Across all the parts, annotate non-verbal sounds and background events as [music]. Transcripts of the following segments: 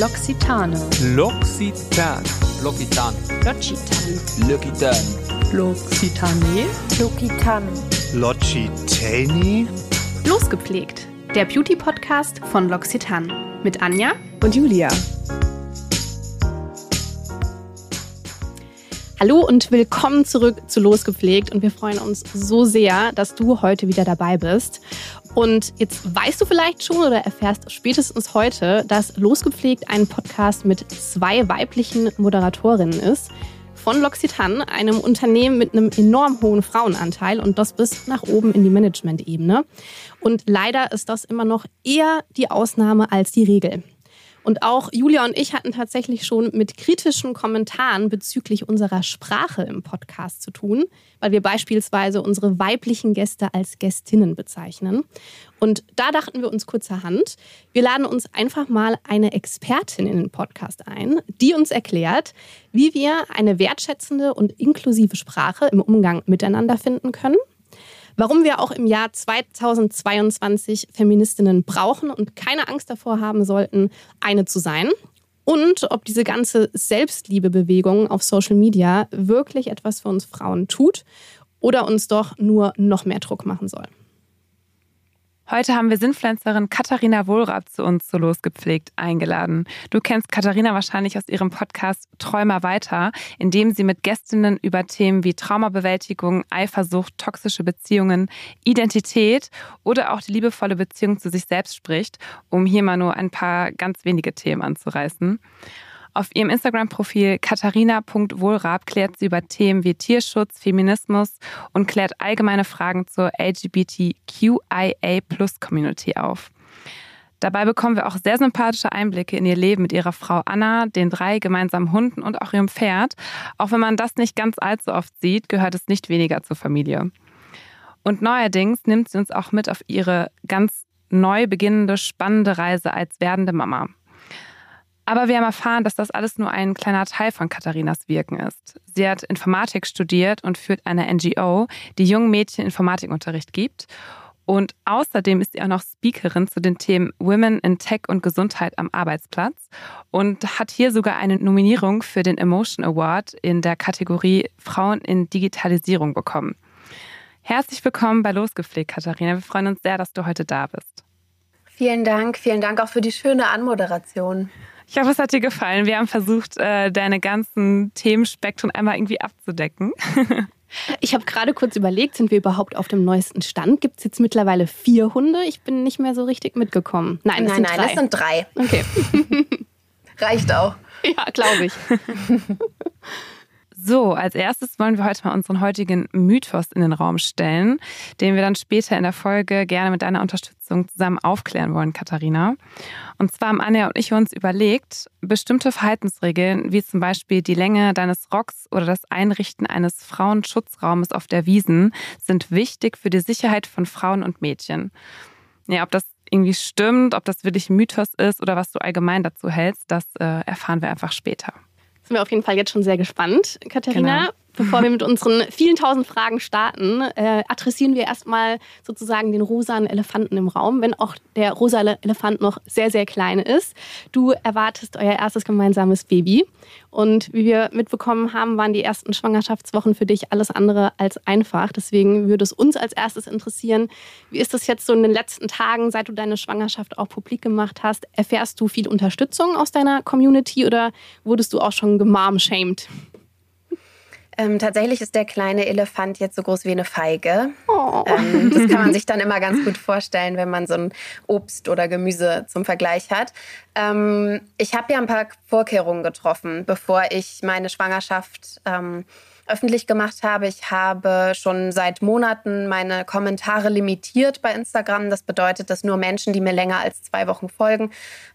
L'Occitane. L'Occitane. L'Occitane. L'Occitane. L'Occitane. L'Occitane. L'Occitane. Losgepflegt. Der Beauty-Podcast von L'Occitane. Mit Anja Und Julia. Hallo und willkommen zurück zu Losgepflegt und wir freuen uns so sehr, dass du heute wieder dabei bist. Und jetzt weißt du vielleicht schon oder erfährst spätestens heute, dass Losgepflegt ein Podcast mit zwei weiblichen Moderatorinnen ist. Von L'Occitane, einem Unternehmen mit einem enorm hohen Frauenanteil und das bis nach oben in die Management-Ebene. Und leider ist das immer noch eher die Ausnahme als die Regel. Und auch Julia und ich hatten tatsächlich schon mit kritischen Kommentaren bezüglich unserer Sprache im Podcast zu tun, weil wir beispielsweise unsere weiblichen Gäste als Gästinnen bezeichnen. Und da dachten wir uns kurzerhand, wir laden uns einfach mal eine Expertin in den Podcast ein, die uns erklärt, wie wir eine wertschätzende und inklusive Sprache im Umgang miteinander finden können warum wir auch im Jahr 2022 Feministinnen brauchen und keine Angst davor haben sollten, eine zu sein. Und ob diese ganze Selbstliebebewegung auf Social Media wirklich etwas für uns Frauen tut oder uns doch nur noch mehr Druck machen soll. Heute haben wir Sinfluencerin Katharina Wohlrath zu uns zu Losgepflegt eingeladen. Du kennst Katharina wahrscheinlich aus ihrem Podcast Träumer weiter, in dem sie mit Gästinnen über Themen wie Traumabewältigung, Eifersucht, toxische Beziehungen, Identität oder auch die liebevolle Beziehung zu sich selbst spricht, um hier mal nur ein paar ganz wenige Themen anzureißen. Auf ihrem Instagram-Profil katharina.wohlrab klärt sie über Themen wie Tierschutz, Feminismus und klärt allgemeine Fragen zur LGBTQIA-Plus-Community auf. Dabei bekommen wir auch sehr sympathische Einblicke in ihr Leben mit ihrer Frau Anna, den drei gemeinsamen Hunden und auch ihrem Pferd. Auch wenn man das nicht ganz allzu oft sieht, gehört es nicht weniger zur Familie. Und neuerdings nimmt sie uns auch mit auf ihre ganz neu beginnende, spannende Reise als werdende Mama. Aber wir haben erfahren, dass das alles nur ein kleiner Teil von Katharinas Wirken ist. Sie hat Informatik studiert und führt eine NGO, die jungen Mädchen Informatikunterricht gibt. Und außerdem ist sie auch noch Speakerin zu den Themen Women in Tech und Gesundheit am Arbeitsplatz und hat hier sogar eine Nominierung für den Emotion Award in der Kategorie Frauen in Digitalisierung bekommen. Herzlich willkommen bei Losgepflegt, Katharina. Wir freuen uns sehr, dass du heute da bist. Vielen Dank. Vielen Dank auch für die schöne Anmoderation. Ich hoffe, es hat dir gefallen. Wir haben versucht, äh, deine ganzen Themenspektren einmal irgendwie abzudecken. [laughs] Ich habe gerade kurz überlegt, sind wir überhaupt auf dem neuesten Stand? Gibt es jetzt mittlerweile vier Hunde? Ich bin nicht mehr so richtig mitgekommen. Nein, nein, sind nein, drei. das sind drei. Okay. [laughs] Reicht auch. [laughs] Ja, glaube ich. So, als erstes wollen wir heute mal unseren heutigen Mythos in den Raum stellen, den wir dann später in der Folge gerne mit deiner Unterstützung zusammen aufklären wollen, Katharina. Und zwar haben Anja und ich uns überlegt, bestimmte Verhaltensregeln, wie zum Beispiel die Länge deines Rocks oder das Einrichten eines Frauenschutzraumes auf der Wiesen, sind wichtig für die Sicherheit von Frauen und Mädchen. Ja, ob das irgendwie stimmt, ob das wirklich ein Mythos ist oder was du allgemein dazu hältst, das äh, erfahren wir einfach später sind wir auf jeden Fall jetzt schon sehr gespannt, Katharina. Genau. Bevor wir mit unseren vielen tausend Fragen starten, äh, adressieren wir erstmal sozusagen den rosanen Elefanten im Raum, wenn auch der rosa Elefant noch sehr, sehr klein ist. Du erwartest euer erstes gemeinsames Baby. Und wie wir mitbekommen haben, waren die ersten Schwangerschaftswochen für dich alles andere als einfach. Deswegen würde es uns als erstes interessieren, wie ist das jetzt so in den letzten Tagen, seit du deine Schwangerschaft auch publik gemacht hast? Erfährst du viel Unterstützung aus deiner Community oder wurdest du auch schon gemom-shamed? Ähm, tatsächlich ist der kleine Elefant jetzt so groß wie eine Feige. Oh. Ähm, das kann man sich dann immer ganz gut vorstellen, wenn man so ein Obst oder Gemüse zum Vergleich hat. Ähm, ich habe ja ein paar Vorkehrungen getroffen, bevor ich meine Schwangerschaft ähm, öffentlich gemacht habe. Ich habe schon seit Monaten meine Kommentare limitiert bei Instagram. Das bedeutet, dass nur Menschen, die mir länger als zwei Wochen folgen,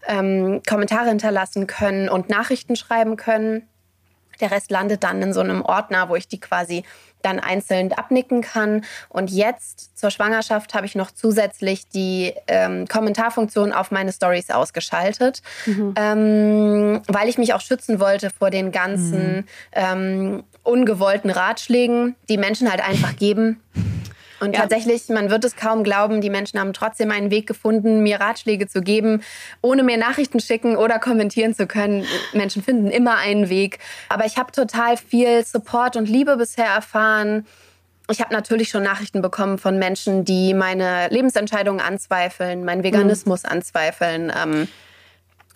ähm, Kommentare hinterlassen können und Nachrichten schreiben können. Der Rest landet dann in so einem Ordner, wo ich die quasi dann einzeln abnicken kann. Und jetzt zur Schwangerschaft habe ich noch zusätzlich die ähm, Kommentarfunktion auf meine Stories ausgeschaltet, mhm. ähm, weil ich mich auch schützen wollte vor den ganzen mhm. ähm, ungewollten Ratschlägen, die Menschen halt einfach geben. Und ja. tatsächlich, man wird es kaum glauben, die Menschen haben trotzdem einen Weg gefunden, mir Ratschläge zu geben, ohne mir Nachrichten schicken oder kommentieren zu können. Menschen finden immer einen Weg. Aber ich habe total viel Support und Liebe bisher erfahren. Ich habe natürlich schon Nachrichten bekommen von Menschen, die meine Lebensentscheidungen anzweifeln, meinen Veganismus mhm. anzweifeln. Ähm,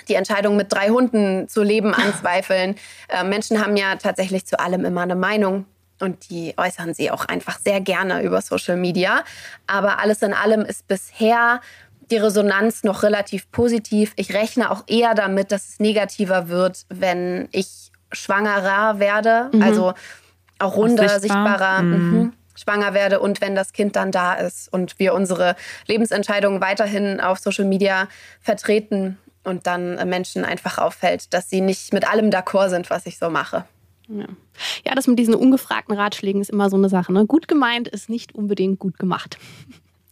die Entscheidung mit drei Hunden zu leben [laughs] anzweifeln. Äh, Menschen haben ja tatsächlich zu allem immer eine Meinung und die äußern sie auch einfach sehr gerne über Social Media. Aber alles in allem ist bisher die Resonanz noch relativ positiv. Ich rechne auch eher damit, dass es negativer wird, wenn ich schwangerer werde, mhm. also auch runder, sichtbar. sichtbarer. Mhm. Mhm schwanger werde und wenn das Kind dann da ist und wir unsere Lebensentscheidungen weiterhin auf Social Media vertreten und dann Menschen einfach auffällt, dass sie nicht mit allem d'accord sind, was ich so mache. Ja. ja, das mit diesen ungefragten Ratschlägen ist immer so eine Sache. Ne? Gut gemeint ist nicht unbedingt gut gemacht.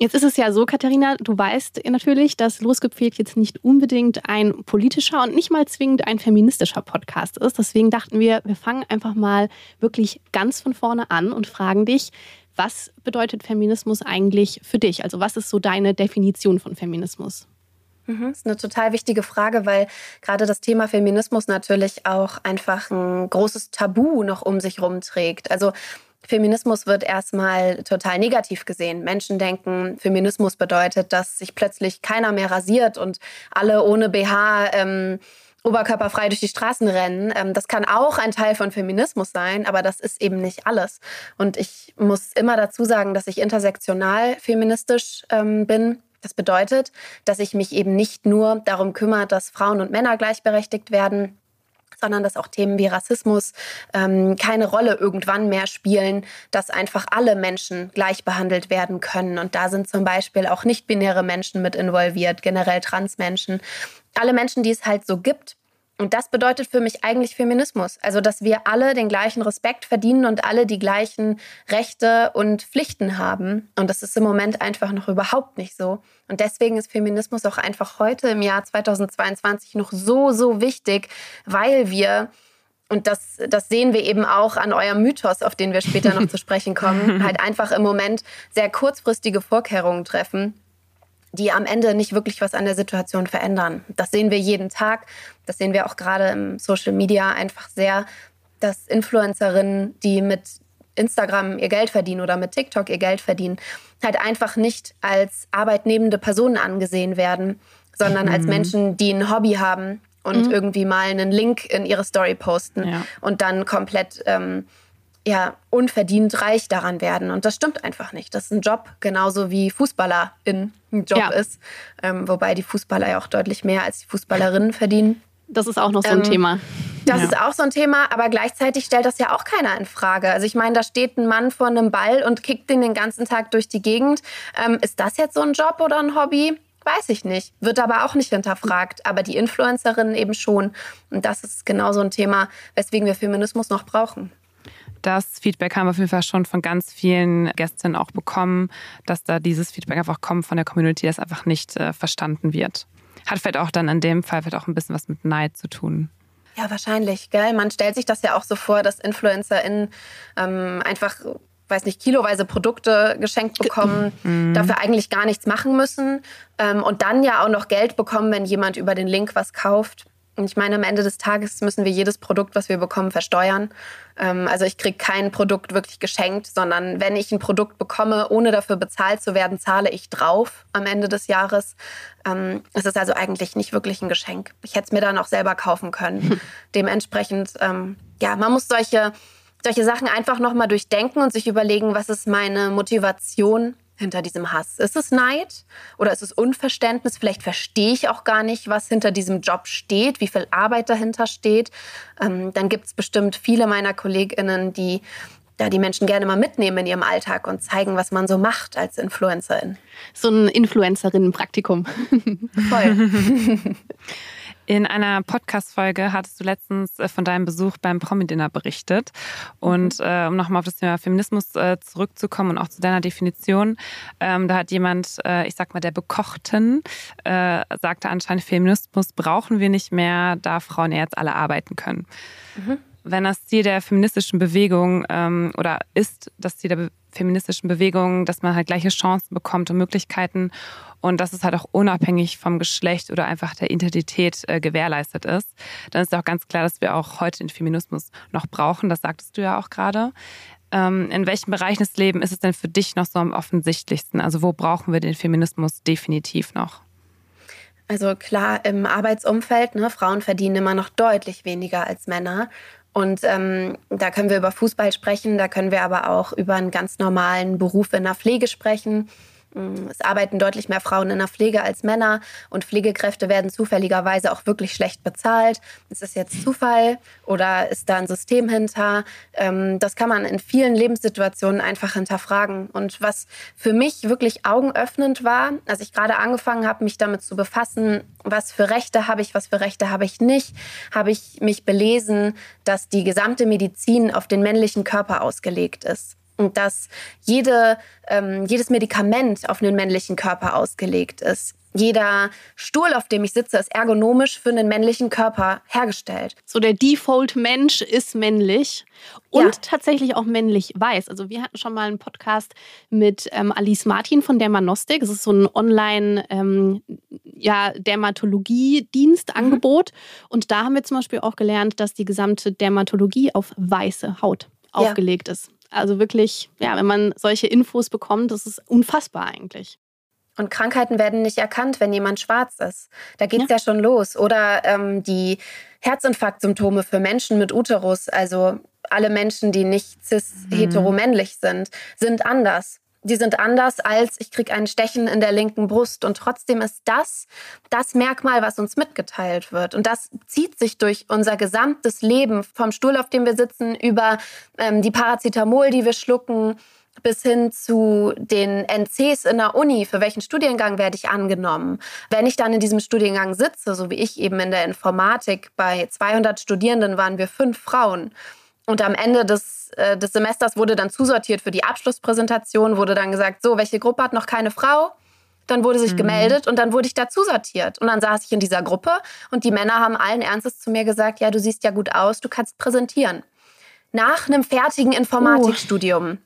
Jetzt ist es ja so, Katharina, du weißt natürlich, dass Losgepflegt jetzt nicht unbedingt ein politischer und nicht mal zwingend ein feministischer Podcast ist. Deswegen dachten wir, wir fangen einfach mal wirklich ganz von vorne an und fragen dich, was bedeutet Feminismus eigentlich für dich? Also was ist so deine Definition von Feminismus? Mhm, das ist eine total wichtige Frage, weil gerade das Thema Feminismus natürlich auch einfach ein großes Tabu noch um sich rumträgt. Also Feminismus wird erstmal total negativ gesehen. Menschen denken, Feminismus bedeutet, dass sich plötzlich keiner mehr rasiert und alle ohne BH ähm, oberkörperfrei durch die Straßen rennen. Ähm, das kann auch ein Teil von Feminismus sein, aber das ist eben nicht alles. Und ich muss immer dazu sagen, dass ich intersektional feministisch ähm, bin. Das bedeutet, dass ich mich eben nicht nur darum kümmere, dass Frauen und Männer gleichberechtigt werden, sondern dass auch Themen wie Rassismus ähm, keine Rolle irgendwann mehr spielen, dass einfach alle Menschen gleich behandelt werden können. Und da sind zum Beispiel auch nicht-binäre Menschen mit involviert, generell Transmenschen. Alle Menschen, die es halt so gibt, und das bedeutet für mich eigentlich Feminismus. Also, dass wir alle den gleichen Respekt verdienen und alle die gleichen Rechte und Pflichten haben. Und das ist im Moment einfach noch überhaupt nicht so. Und deswegen ist Feminismus auch einfach heute im Jahr 2022 noch so, so wichtig, weil wir und das, das sehen wir eben auch an eurem Mythos, auf den wir später noch zu [laughs] sprechen kommen, halt einfach im Moment sehr kurzfristige Vorkehrungen treffen, die am Ende nicht wirklich was an der Situation verändern. Das sehen wir jeden Tag. Das sehen wir auch gerade im Social Media einfach sehr, dass Influencerinnen, die mit Instagram ihr Geld verdienen oder mit TikTok ihr Geld verdienen, halt einfach nicht als arbeitnehmende Personen angesehen werden, sondern mhm. als Menschen, die ein Hobby haben und mhm. irgendwie mal einen Link in ihre Story posten ja. und dann komplett ähm, ja, unverdient reich daran werden. Und das stimmt einfach nicht. Das ist ein Job, genauso wie Fußballerin ein Job ja. ist. Ähm, wobei die Fußballer ja auch deutlich mehr als die Fußballerinnen verdienen. Das ist auch noch so ein ähm, Thema. Das ja. ist auch so ein Thema, aber gleichzeitig stellt das ja auch keiner in Frage. Also ich meine, da steht ein Mann vor einem Ball und kickt den den ganzen Tag durch die Gegend. Ähm, ist das jetzt so ein Job oder ein Hobby? Weiß ich nicht. Wird aber auch nicht hinterfragt. Aber die Influencerinnen eben schon. Und das ist genau so ein Thema, weswegen wir Feminismus noch brauchen. Das Feedback haben wir auf jeden Fall schon von ganz vielen Gästinnen auch bekommen, dass da dieses Feedback einfach kommt von der Community, das einfach nicht äh, verstanden wird. Hat vielleicht auch dann in dem Fall vielleicht auch ein bisschen was mit Neid zu tun. Ja, wahrscheinlich, gell? Man stellt sich das ja auch so vor, dass InfluencerInnen ähm, einfach weiß nicht, kiloweise Produkte geschenkt bekommen, [laughs] mhm. dafür eigentlich gar nichts machen müssen ähm, und dann ja auch noch Geld bekommen, wenn jemand über den Link was kauft. Ich meine, am Ende des Tages müssen wir jedes Produkt, was wir bekommen, versteuern. Ähm, also ich kriege kein Produkt wirklich geschenkt, sondern wenn ich ein Produkt bekomme, ohne dafür bezahlt zu werden, zahle ich drauf am Ende des Jahres. Ähm, es ist also eigentlich nicht wirklich ein Geschenk. Ich hätte es mir dann auch selber kaufen können. [laughs] Dementsprechend, ähm, ja, man muss solche, solche Sachen einfach nochmal durchdenken und sich überlegen, was ist meine Motivation hinter diesem Hass? Ist es Neid oder ist es Unverständnis? Vielleicht verstehe ich auch gar nicht, was hinter diesem Job steht, wie viel Arbeit dahinter steht. Ähm, dann gibt es bestimmt viele meiner KollegInnen, die da die Menschen gerne mal mitnehmen in ihrem Alltag und zeigen, was man so macht als Influencerin. So ein Influencerinnen-Praktikum. Voll. [laughs] In einer Podcast-Folge hattest du letztens äh, von deinem Besuch beim Promi-Dinner berichtet. Und mhm. äh, um nochmal auf das Thema Feminismus äh, zurückzukommen und auch zu deiner Definition, ähm, da hat jemand, äh, ich sag mal, der Bekochten, äh, sagte anscheinend, Feminismus brauchen wir nicht mehr, da Frauen jetzt alle arbeiten können. Mhm. Wenn das Ziel der feministischen Bewegung ähm, oder ist das Ziel der feministischen Bewegung, dass man halt gleiche Chancen bekommt und Möglichkeiten und dass es halt auch unabhängig vom Geschlecht oder einfach der Identität äh, gewährleistet ist, dann ist auch ganz klar, dass wir auch heute den Feminismus noch brauchen. Das sagtest du ja auch gerade. Ähm, in welchen Bereichen des Lebens ist es denn für dich noch so am offensichtlichsten? Also wo brauchen wir den Feminismus definitiv noch? Also klar, im Arbeitsumfeld, ne, Frauen verdienen immer noch deutlich weniger als Männer. Und ähm, da können wir über Fußball sprechen, da können wir aber auch über einen ganz normalen Beruf in der Pflege sprechen. Mm, es arbeiten deutlich mehr Frauen in der Pflege als Männer und Pflegekräfte werden zufälligerweise auch wirklich schlecht bezahlt. Ist das jetzt Zufall oder ist da ein System hinter? Ähm, das kann man in vielen Lebenssituationen einfach hinterfragen. Und was für mich wirklich augenöffnend war, als ich gerade angefangen habe, mich damit zu befassen, was für Rechte habe ich, was für Rechte habe ich nicht, habe ich mich belesen, dass die gesamte Medizin auf den männlichen Körper ausgelegt ist und dass jede, ähm, jedes Medikament auf einen männlichen Körper ausgelegt ist. Jeder Stuhl, auf dem ich sitze, ist ergonomisch für einen männlichen Körper hergestellt. So der Default-Mensch ist männlich und ja. tatsächlich auch männlich weiß. Also wir hatten schon mal einen Podcast mit ähm, Alice Martin von Dermanostik. Es ist so ein Online- ähm, ja, Dermatologie-Dienstangebot. Mhm. Und da haben wir zum Beispiel auch gelernt, dass die gesamte Dermatologie auf weiße Haut aufgelegt ja. ist. Also wirklich, ja, wenn man solche Infos bekommt, das ist unfassbar eigentlich. Und Krankheiten werden nicht erkannt, wenn jemand schwarz ist. Da geht es ja. ja. schon los. Oder ähm, die Herzinfarktsymptome für Menschen mit Uterus, also alle Menschen, die nicht cis-heteromännlich mhm. sind, sind anders die sind anders als ich kriege ein Stechen in der linken Brust. Und trotzdem ist das das Merkmal, was uns mitgeteilt wird. Und das zieht sich durch unser gesamtes Leben, vom Stuhl, auf dem wir sitzen, über ähm, die Paracetamol, die wir schlucken, bis hin zu den NCs in der Uni, für welchen Studiengang werde ich angenommen. Wenn ich dann in diesem Studiengang sitze, so wie ich eben in der Informatik, bei 200 Studierenden waren wir fünf Frauen. Und am Ende des, äh, des Semesters wurde dann zusortiert für die Abschlusspräsentation, wurde dann gesagt, so, welche Gruppe hat noch keine Frau? Dann wurde sich mhm. gemeldet und dann wurde ich dazu sortiert. Und dann saß ich in dieser Gruppe und die Männer haben allen Ernstes zu mir gesagt, ja, du siehst ja gut aus, du kannst präsentieren. Nach einem fertigen Informatikstudium. Uh.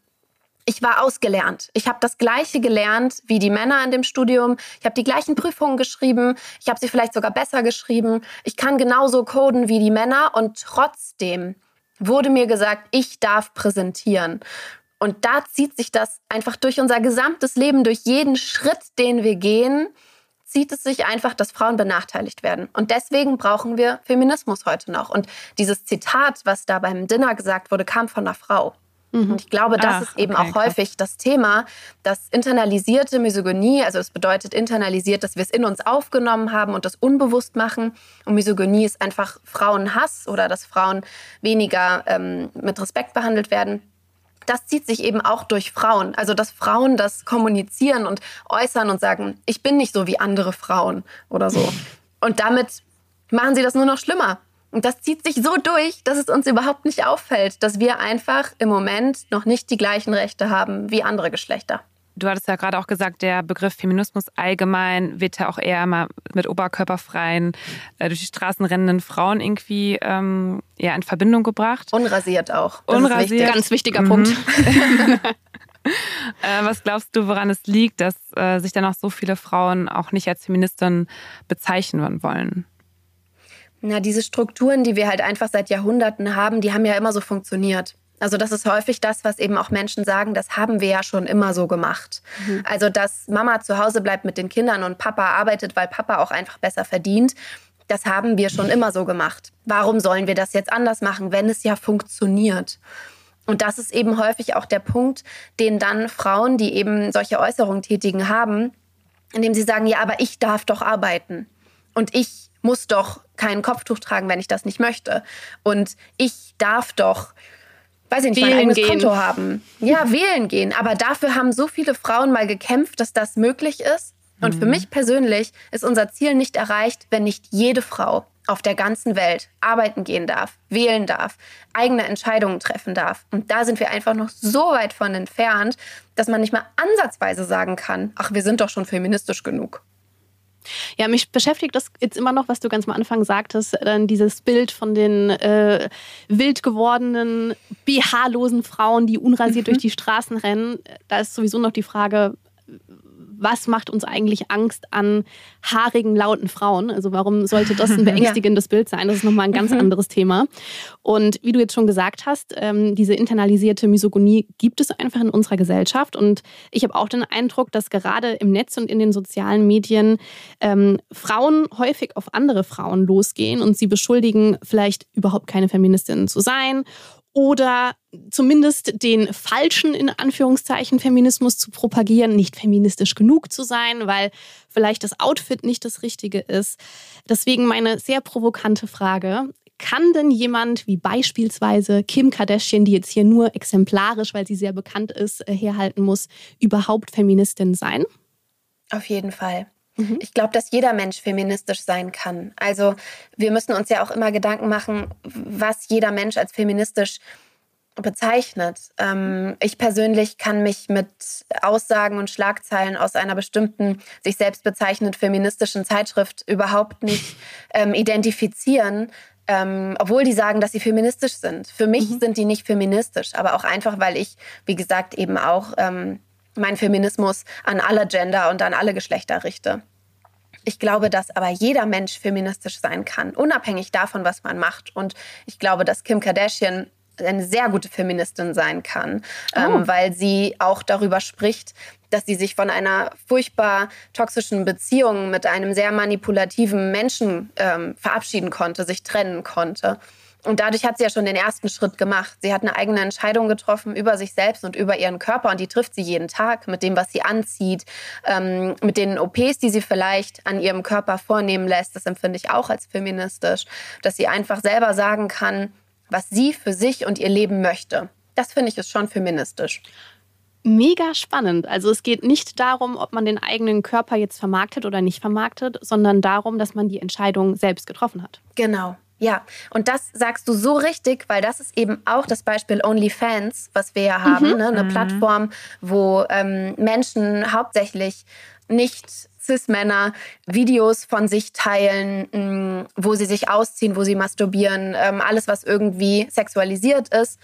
Ich war ausgelernt. Ich habe das gleiche gelernt wie die Männer in dem Studium. Ich habe die gleichen Prüfungen geschrieben. Ich habe sie vielleicht sogar besser geschrieben. Ich kann genauso coden wie die Männer und trotzdem wurde mir gesagt, ich darf präsentieren. Und da zieht sich das einfach durch unser gesamtes Leben, durch jeden Schritt, den wir gehen, zieht es sich einfach, dass Frauen benachteiligt werden. Und deswegen brauchen wir Feminismus heute noch. Und dieses Zitat, was da beim Dinner gesagt wurde, kam von einer Frau. Mhm. Und ich glaube, das Ach, ist eben okay, auch häufig krass. das Thema, dass internalisierte Misogynie, also es bedeutet internalisiert, dass wir es in uns aufgenommen haben und das unbewusst machen. Und Misogynie ist einfach Frauenhass oder dass Frauen weniger ähm, mit Respekt behandelt werden. Das zieht sich eben auch durch Frauen. Also, dass Frauen das kommunizieren und äußern und sagen, ich bin nicht so wie andere Frauen oder so. Und damit machen sie das nur noch schlimmer. Und das zieht sich so durch, dass es uns überhaupt nicht auffällt, dass wir einfach im Moment noch nicht die gleichen Rechte haben wie andere Geschlechter. Du hattest ja gerade auch gesagt, der Begriff Feminismus allgemein wird ja auch eher mal mit oberkörperfreien, äh, durch die Straßen rennenden Frauen irgendwie ähm, ja, in Verbindung gebracht. Unrasiert auch. Das Unrasiert. Wichtig. Ganz wichtiger mhm. Punkt. [laughs] äh, was glaubst du, woran es liegt, dass äh, sich dann auch so viele Frauen auch nicht als Feministin bezeichnen wollen? Na, diese Strukturen, die wir halt einfach seit Jahrhunderten haben, die haben ja immer so funktioniert. Also das ist häufig das, was eben auch Menschen sagen, das haben wir ja schon immer so gemacht. Mhm. Also dass Mama zu Hause bleibt mit den Kindern und Papa arbeitet, weil Papa auch einfach besser verdient, das haben wir schon immer so gemacht. Warum sollen wir das jetzt anders machen, wenn es ja funktioniert? Und das ist eben häufig auch der Punkt, den dann Frauen, die eben solche Äußerungen tätigen, haben, indem sie sagen, ja, aber ich darf doch arbeiten. Und ich muss doch kein Kopftuch tragen, wenn ich das nicht möchte. Und ich darf doch, weiß ich nicht, wählen mein eigenes gehen. Konto haben. Ja, [laughs] wählen gehen. Aber dafür haben so viele Frauen mal gekämpft, dass das möglich ist. Und mhm. für mich persönlich ist unser Ziel nicht erreicht, wenn nicht jede Frau auf der ganzen Welt arbeiten gehen darf, wählen darf, eigene Entscheidungen treffen darf. Und da sind wir einfach noch so weit von entfernt, dass man nicht mal ansatzweise sagen kann, ach, wir sind doch schon feministisch genug. Ja, mich beschäftigt das jetzt immer noch, was du ganz am Anfang sagtest, dann dieses Bild von den äh, wild gewordenen, BH-losen Frauen, die unrasiert mhm. durch die Straßen rennen. Da ist sowieso noch die Frage, was macht uns eigentlich Angst an haarigen, lauten Frauen? Also warum sollte das ein [laughs] beängstigendes ja. Bild sein? Das ist nochmal ein ganz mhm. anderes Thema. Und wie du jetzt schon gesagt hast, ähm, diese internalisierte Misogonie gibt es einfach in unserer Gesellschaft. Und ich habe auch den Eindruck, dass gerade im Netz und in den sozialen Medien ähm, Frauen häufig auf andere Frauen losgehen und sie beschuldigen, vielleicht überhaupt keine Feministinnen zu sein oder zumindest den falschen, in Anführungszeichen, Feminismus zu propagieren, nicht feministisch genug zu sein, weil vielleicht das Outfit nicht das Richtige ist. Deswegen meine sehr provokante Frage. Kann denn jemand wie beispielsweise Kim Kardashian, die jetzt hier nur exemplarisch, weil sie sehr bekannt ist, äh, herhalten muss, überhaupt Feministin sein? Auf jeden Fall. Mhm. Ich glaube, dass jeder Mensch feministisch sein kann. Also wir müssen uns ja auch immer Gedanken machen, was jeder Mensch als feministisch bezeichnet. Ähm, ich persönlich kann mich mit Aussagen und Schlagzeilen aus einer bestimmten sich selbst bezeichnend feministischen Zeitschrift überhaupt nicht [laughs] ähm, identifizieren. Ähm, obwohl die sagen, dass sie feministisch sind. Für mich mhm. sind die nicht feministisch, aber auch einfach, weil ich, wie gesagt, eben auch ähm, meinen Feminismus an alle Gender und an alle Geschlechter richte. Ich glaube, dass aber jeder Mensch feministisch sein kann, unabhängig davon, was man macht. Und ich glaube, dass Kim Kardashian eine sehr gute Feministin sein kann, ähm, oh. ähm, weil sie auch darüber spricht, dass sie sich von einer furchtbar toxischen Beziehung mit einem sehr manipulativen Menschen ähm, verabschieden konnte, sich trennen konnte. Und dadurch hat sie ja schon den ersten Schritt gemacht. Sie hat eine eigene Entscheidung getroffen über sich selbst und über ihren Körper. Und die trifft sie jeden Tag mit dem, was sie anzieht, ähm, mit den OPs, die sie vielleicht an ihrem Körper vornehmen lässt. Das empfinde ich auch als feministisch. Dass sie einfach selber sagen kann, was sie für sich und ihr Leben möchte. Das finde ich ist schon feministisch. Mega spannend. Also es geht nicht darum, ob man den eigenen Körper jetzt vermarktet oder nicht vermarktet, sondern darum, dass man die Entscheidung selbst getroffen hat. Genau. Ja, und das sagst du so richtig, weil das ist eben auch das Beispiel OnlyFans, was wir ja haben, mhm. ne? eine mhm. Plattform, wo ähm, Menschen hauptsächlich nicht Cis-Männer Videos von sich teilen, mh, mm, wo sie sich ausziehen, wo sie masturbieren, ähm, alles, was irgendwie sexualisiert ist.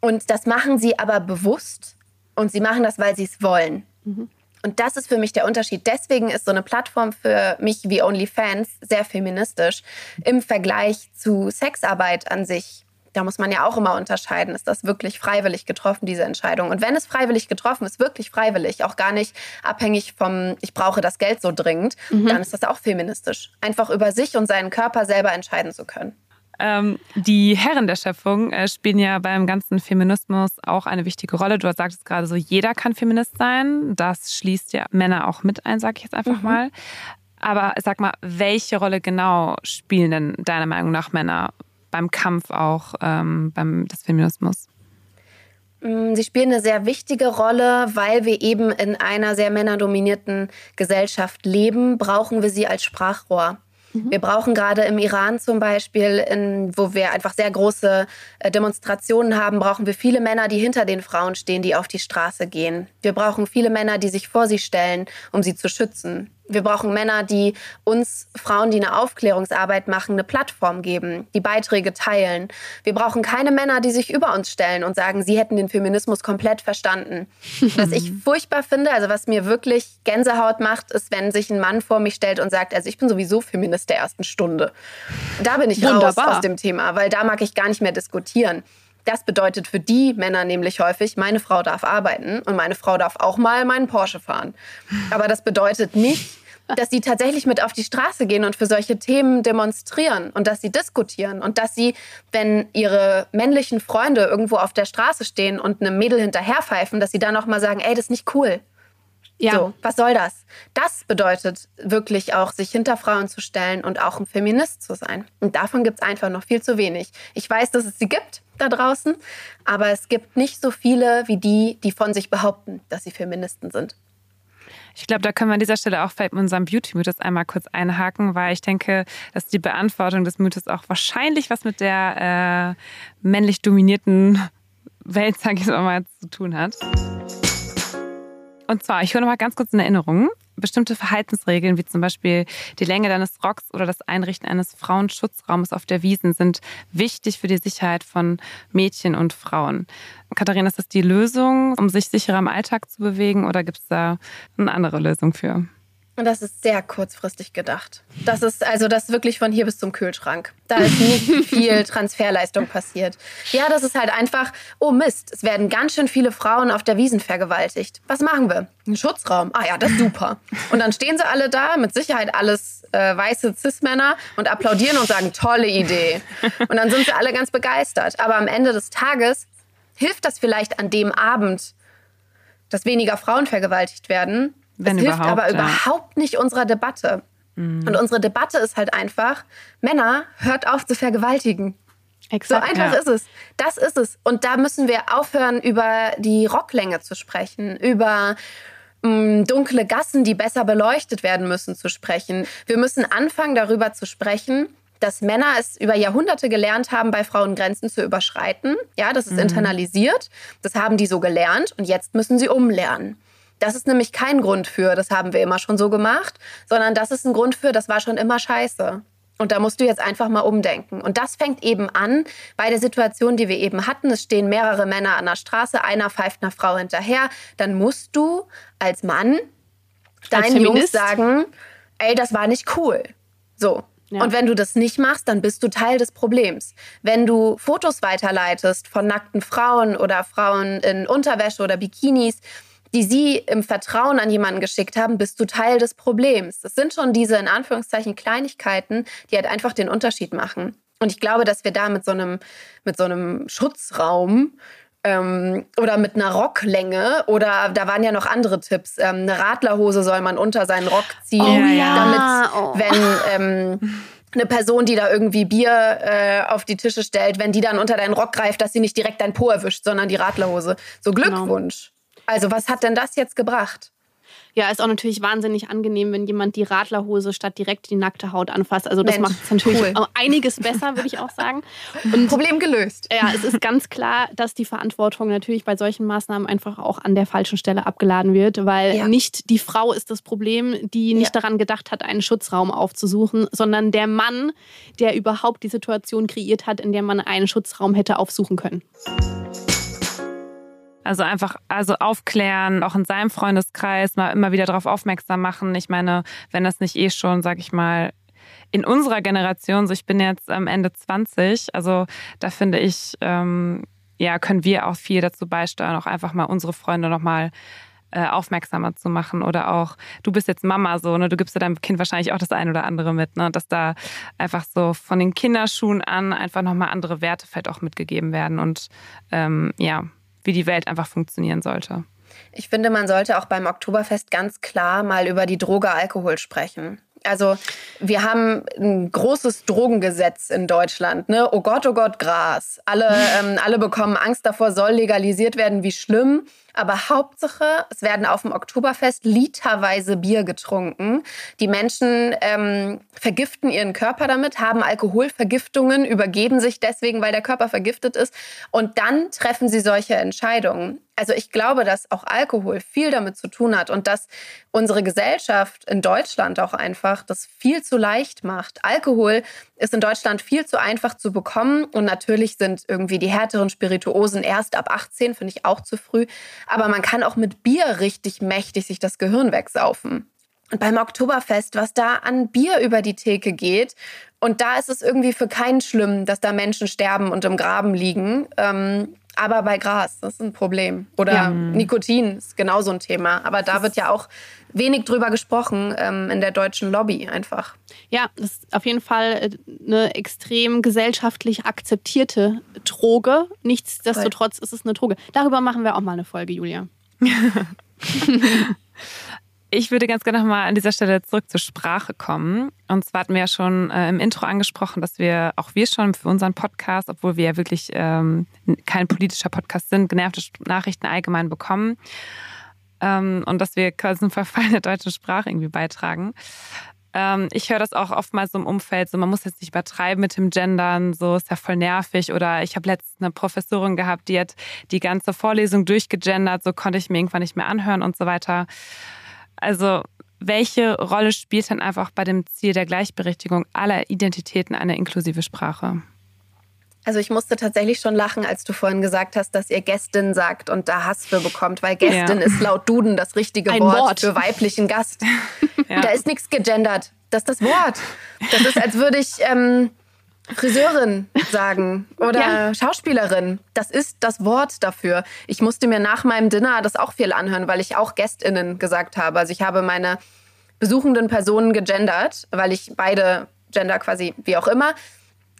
Und das machen sie aber bewusst und sie machen das, weil sie es wollen. Mhm. Und das ist für mich der Unterschied. Deswegen ist so eine Plattform für mich wie OnlyFans sehr feministisch im Vergleich zu Sexarbeit an sich. Da muss man ja auch immer unterscheiden, ist das wirklich freiwillig getroffen, diese Entscheidung. Und wenn es freiwillig getroffen ist, wirklich freiwillig, auch gar nicht abhängig vom, ich brauche das Geld so dringend, mhm. dann ist das auch feministisch. Einfach über sich und seinen Körper selber entscheiden zu können. Ähm, die Herren der Schöpfung äh, spielen ja beim ganzen Feminismus auch eine wichtige Rolle. Du sagtest gerade so, jeder kann Feminist sein. Das schließt ja Männer auch mit ein, sag ich jetzt einfach mhm. mal. Aber sag mal, welche Rolle genau spielen denn deiner Meinung nach Männer beim Kampf auch ähm, beim des Feminismus? Mm, sie spielen eine sehr wichtige Rolle, weil wir eben in einer sehr männerdominierten Gesellschaft leben, brauchen wir sie als Sprachrohr. Wir brauchen gerade im Iran zum Beispiel, in, wo wir einfach sehr große äh, Demonstrationen haben, brauchen wir viele Männer, die hinter den Frauen stehen, die auf die Straße gehen. Wir brauchen viele Männer, die sich vor sie stellen, um sie zu schützen. Wir brauchen Männer, die uns Frauen, die eine Aufklärungsarbeit machen, eine Plattform geben, die Beiträge teilen. Wir brauchen keine Männer, die sich über uns stellen und sagen, sie hätten den Feminismus komplett verstanden. was ich [laughs] furchtbar finde, also was mir wirklich Gänsehaut macht, ist, wenn sich ein Mann vor mich stellt und sagt, also ich bin sowieso Feminist der ersten Stunde. Da bin ich Wunderbar. raus aus dem Thema, weil da mag ich gar nicht mehr diskutieren. Das bedeutet für die Männer nämlich häufig, meine Frau darf arbeiten und meine Frau darf auch mal meinen Porsche fahren. Aber das bedeutet nicht, dass sie tatsächlich mit auf die Straße gehen und für solche Themen demonstrieren und dass sie diskutieren und dass sie, wenn ihre männlichen Freunde irgendwo auf der Straße stehen und einem Mädel hinterherpfeifen, dass sie dann auch mal sagen, ey, das ist nicht cool. Ja. So, was soll das? Das bedeutet wirklich auch, sich hinter Frauen zu stellen und auch ein Feminist zu sein. Und davon gibt es einfach noch viel zu wenig. Ich weiß, dass es sie gibt da draußen, aber es gibt nicht so viele wie die, die von sich behaupten, dass sie Feministen sind. Ich glaube, da können wir an dieser Stelle auch vielleicht mit unserem Beauty-Mythos einmal kurz einhaken, weil ich denke, dass die Beantwortung des Mythos auch wahrscheinlich was mit der äh, männlich dominierten Welt, sage ich mal, zu tun hat. Und zwar, ich höre noch mal ganz kurz in Erinnerung. Bestimmte Verhaltensregeln, wie zum Beispiel die Länge deines Rocks oder das Einrichten eines Frauenschutzraumes auf der Wiesen, sind wichtig für die Sicherheit von Mädchen und Frauen. Katharina, ist das die Lösung, um sich sicherer im Alltag zu bewegen oder gibt es da eine andere Lösung für? Und das ist sehr kurzfristig gedacht. Das ist also das wirklich von hier bis zum Kühlschrank. Da ist nicht [laughs] viel Transferleistung passiert. Ja, das ist halt einfach, oh Mist, es werden ganz schön viele Frauen auf der Wiesen vergewaltigt. Was machen wir? Ein Schutzraum. Ah ja, das ist super. Und dann stehen sie alle da, mit Sicherheit alles äh, weiße Cis-Männer und applaudieren und sagen, tolle Idee. Und dann sind sie alle ganz begeistert. Aber am Ende des Tages hilft das vielleicht an dem Abend, dass weniger Frauen vergewaltigt werden wenn es hilft aber ja. überhaupt nicht unserer Debatte. Mhm. Und unsere Debatte ist halt einfach, Männer, hört auf zu vergewaltigen. Exakt, so einfach ja. ist es. Das ist es. Und da müssen wir aufhören, über die Rocklänge zu sprechen, über mh, mm, dunkle Gassen, die besser beleuchtet werden müssen, zu sprechen. Wir müssen anfangen, darüber zu sprechen, dass Männer es über Jahrhunderte gelernt haben, bei Frauen Grenzen zu überschreiten. Ja, das ist mhm. internalisiert. Das haben die so gelernt und jetzt müssen sie umlernen. Das ist nämlich kein Grund für, das haben wir immer schon so gemacht, sondern das ist ein Grund für, das war schon immer scheiße. Und da musst du jetzt einfach mal umdenken. Und das fängt eben an bei der Situation, die wir eben hatten. Es stehen mehrere Männer an der Straße, einer pfeift einer Frau hinterher. Dann musst du als Mann deinen Jungs sagen, ey, das war nicht cool. So. Ja. Und wenn du das nicht machst, dann bist du Teil des Problems. Wenn du Fotos weiterleitest von nackten Frauen oder Frauen in Unterwäsche oder Bikinis, die sie im Vertrauen an jemanden geschickt haben, bist du Teil des Problems. Das sind schon diese in Anführungszeichen Kleinigkeiten, die halt einfach den Unterschied machen. Und ich glaube, dass wir da mit so einem, mit so einem Schutzraum ähm, oder mit einer Rocklänge oder da waren ja noch andere Tipps. Ähm, eine Radlerhose soll man unter seinen Rock ziehen, oh, ja. damit, oh. wenn ähm, eine Person, die da irgendwie Bier äh, auf die Tische stellt, wenn die dann unter deinen Rock greift, dass sie nicht direkt dein Po erwischt, sondern die Radlerhose. So genau. Glückwunsch. Genau. Also was hat denn das jetzt gebracht? Ja, ist auch natürlich wahnsinnig angenehm, wenn jemand die Radlerhose statt direkt die nackte Haut anfasst. Also das macht es natürlich cool. einiges besser, würde ich auch sagen. [laughs] Und Problem gelöst. Ja, es ist ganz klar, dass die Verantwortung natürlich bei solchen Maßnahmen einfach auch an der falschen Stelle abgeladen wird, weil ja. nicht die Frau ist das Problem, die nicht ja. daran gedacht hat, einen Schutzraum aufzusuchen, sondern der Mann, der überhaupt die Situation kreiert hat, in der man einen Schutzraum hätte aufsuchen können. Also einfach, also aufklären, auch in seinem Freundeskreis mal immer wieder darauf aufmerksam machen. Ich meine, wenn das nicht eh schon, sag ich mal, in unserer Generation, so ich bin jetzt am Ende 20, also da finde ich, ähm, ja, können wir auch viel dazu beisteuern, auch einfach mal unsere Freunde nochmal äh, aufmerksamer zu machen. Oder auch, du bist jetzt Mama so, ne, du gibst ja deinem Kind wahrscheinlich auch das eine oder andere mit, ne, dass da einfach so von den Kinderschuhen an einfach nochmal andere Werte vielleicht auch mitgegeben werden. Und ähm, ja, wie die Welt einfach funktionieren sollte. Ich finde, man sollte auch beim Oktoberfest ganz klar mal über die Droge Alkohol sprechen. Also wir haben ein großes Drogengesetz in Deutschland. Ne? Oh Gott, oh Gott, Gras. Alle, [laughs] ähm, alle bekommen Angst davor, soll legalisiert werden, wie schlimm. Aber Hauptsache, es werden auf dem Oktoberfest literweise Bier getrunken. Die Menschen ähm, vergiften ihren Körper damit, haben Alkoholvergiftungen, übergeben sich deswegen, weil der Körper vergiftet ist. Und dann treffen sie solche Entscheidungen. Also ich glaube, dass auch Alkohol viel damit zu tun hat und dass unsere Gesellschaft in Deutschland auch einfach das viel zu leicht macht. Alkohol ist in Deutschland viel zu einfach zu bekommen und natürlich sind irgendwie die härteren Spirituosen erst ab 18, finde ich auch zu früh. Aber man kann auch mit Bier richtig mächtig sich das Gehirn wegsaufen. Und beim Oktoberfest, was da an Bier über die Theke geht, und da ist es irgendwie für keinen schlimm, dass da Menschen sterben und im Graben liegen. Ähm, aber bei Gras, das ist ein Problem. Oder ja. Nikotin ist genauso ein Thema. Aber da wird ja auch wenig drüber gesprochen ähm, in der deutschen Lobby einfach. Ja, das ist auf jeden Fall äh, eine extrem gesellschaftlich akzeptierte Droge. Nichtsdestotrotz ist es eine Droge. Darüber machen wir auch mal eine Folge, Julia. [laughs] Ich würde ganz gerne nochmal an dieser Stelle zurück zur Sprache kommen. Und zwar hatten wir ja schon äh, im Intro angesprochen, dass wir, auch wir schon für unseren Podcast, obwohl wir ja wirklich ähm, kein politischer Podcast sind, genervte Nachrichten allgemein bekommen. Ähm, und dass wir quasi zum Verfall der deutschen Sprache irgendwie beitragen. Ähm, ich höre das auch oftmals so im Umfeld, so man muss jetzt nicht übertreiben mit dem Gendern, so ist ja voll nervig. Oder ich habe letztens eine Professorin gehabt, die hat die ganze Vorlesung durchgegendert, so konnte ich mir irgendwann nicht mehr anhören und so weiter. Also welche Rolle spielt dann einfach bei dem Ziel der Gleichberechtigung aller Identitäten eine inklusive Sprache? Also ich musste tatsächlich schon lachen, als du vorhin gesagt hast, dass ihr Gästin sagt und da Hass für bekommt, weil Gästin ja. ist laut Duden das richtige Wort, Wort, für weiblichen Gast. [laughs] ja. Da ist nichts gegendert. Das ist das Wort. Das ist, als würde ich ähm, Friseurin sagen oder ja. Schauspielerin. Das ist das Wort dafür. Ich musste mir nach meinem Dinner das auch viel anhören, weil ich auch Gästinnen gesagt habe. Also ich habe meine besuchenden Personen gegendert, weil ich beide Gender quasi wie auch immer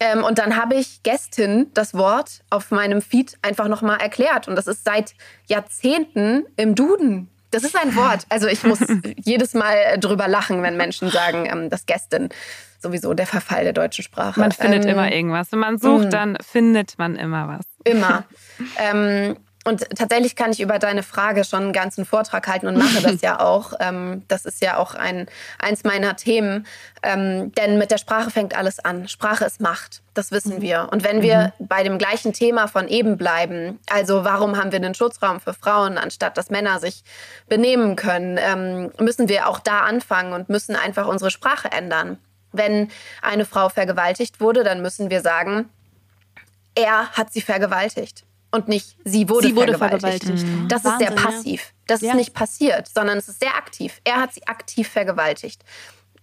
ähm, und dann habe ich Gästin das Wort auf meinem Feed einfach nochmal erklärt. Und das ist seit Jahrzehnten im Duden. Das ist ein Wort. Also ich muss [laughs] jedes Mal drüber lachen, wenn Menschen sagen, ähm, das Gästin. Sowieso der Verfall der deutschen Sprache. Man findet ähm, immer irgendwas. Wenn man sucht, mm. dann findet man immer was. Immer. [laughs] ähm, und tatsächlich kann ich über deine Frage schon einen ganzen Vortrag halten und mache das [laughs] ja auch. Ähm, das ist ja auch ein, eins meiner Themen. Ähm, denn mit der Sprache fängt alles an. Sprache ist Macht. Das wissen mhm. wir. Und wenn wir mhm. bei dem gleichen Thema von eben bleiben, also warum haben wir einen Schutzraum für Frauen, anstatt dass Männer sich benehmen können, ähm, müssen wir auch da anfangen und müssen einfach unsere Sprache ändern. Wenn eine Frau vergewaltigt wurde, dann müssen wir sagen, er hat sie vergewaltigt und nicht sie wurde, sie wurde vergewaltigt. vergewaltigt. Mhm. Das Wahnsinn, ist sehr passiv. Das ja. ist nicht passiert, sondern es ist sehr aktiv. Er hat sie aktiv vergewaltigt.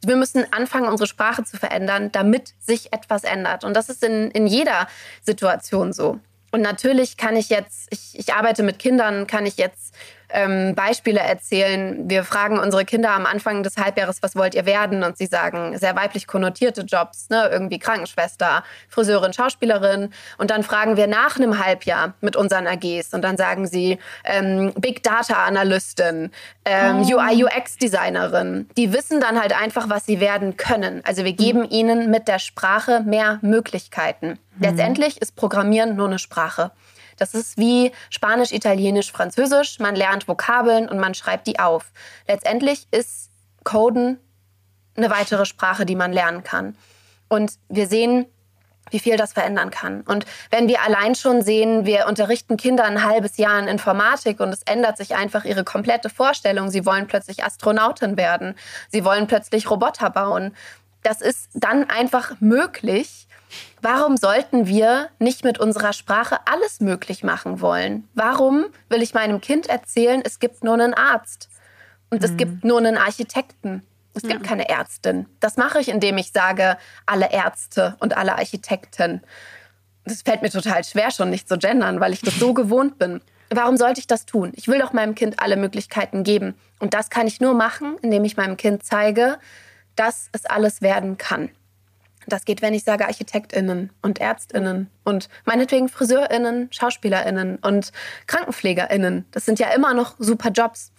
Wir müssen anfangen, unsere Sprache zu verändern, damit sich etwas ändert. Und das ist in, in jeder Situation so. Und natürlich kann ich jetzt, ich, ich arbeite mit Kindern, kann ich jetzt ähm, Beispiele erzählen. Wir fragen unsere Kinder am Anfang des Halbjahres, was wollt ihr werden? Und sie sagen sehr weiblich konnotierte Jobs, ne? irgendwie Krankenschwester, Friseurin, Schauspielerin. Und dann fragen wir nach einem Halbjahr mit unseren AGs und dann sagen sie ähm, Big Data Analystin, ähm, oh. UI UX Designerin. Die wissen dann halt einfach, was sie werden können. Also wir geben mhm. ihnen mit der Sprache mehr Möglichkeiten. Mhm. Letztendlich ist Programmieren nur eine Sprache. Das ist wie Spanisch, Italienisch, Französisch. Man lernt Vokabeln und man schreibt die auf. Letztendlich ist Coden eine weitere Sprache, die man lernen kann. Und wir sehen, wie viel das verändern kann. Und wenn wir allein schon sehen, wir unterrichten Kinder ein halbes Jahr in Informatik und es ändert sich einfach ihre komplette Vorstellung. Sie wollen plötzlich Astronautin werden. Sie wollen plötzlich Roboter bauen. Das ist dann einfach möglich, Warum sollten wir nicht mit unserer Sprache alles möglich machen wollen? Warum will ich meinem Kind erzählen, es gibt nur einen Arzt und mhm. es gibt nur einen Architekten? Es gibt ja. keine Ärztin. Das mache ich, indem ich sage, alle Ärzte und alle Architekten. Das fällt mir total schwer, schon nicht zu gendern, weil ich das so [laughs] gewohnt bin. Warum sollte ich das tun? Ich will doch meinem Kind alle Möglichkeiten geben. Und das kann ich nur machen, indem ich meinem Kind zeige, dass es alles werden kann. Das geht, wenn ich sage ArchitektInnen und ÄrztInnen und meinetwegen FriseurInnen, SchauspielerInnen und KrankenpflegerInnen. Das sind ja immer noch super Jobs.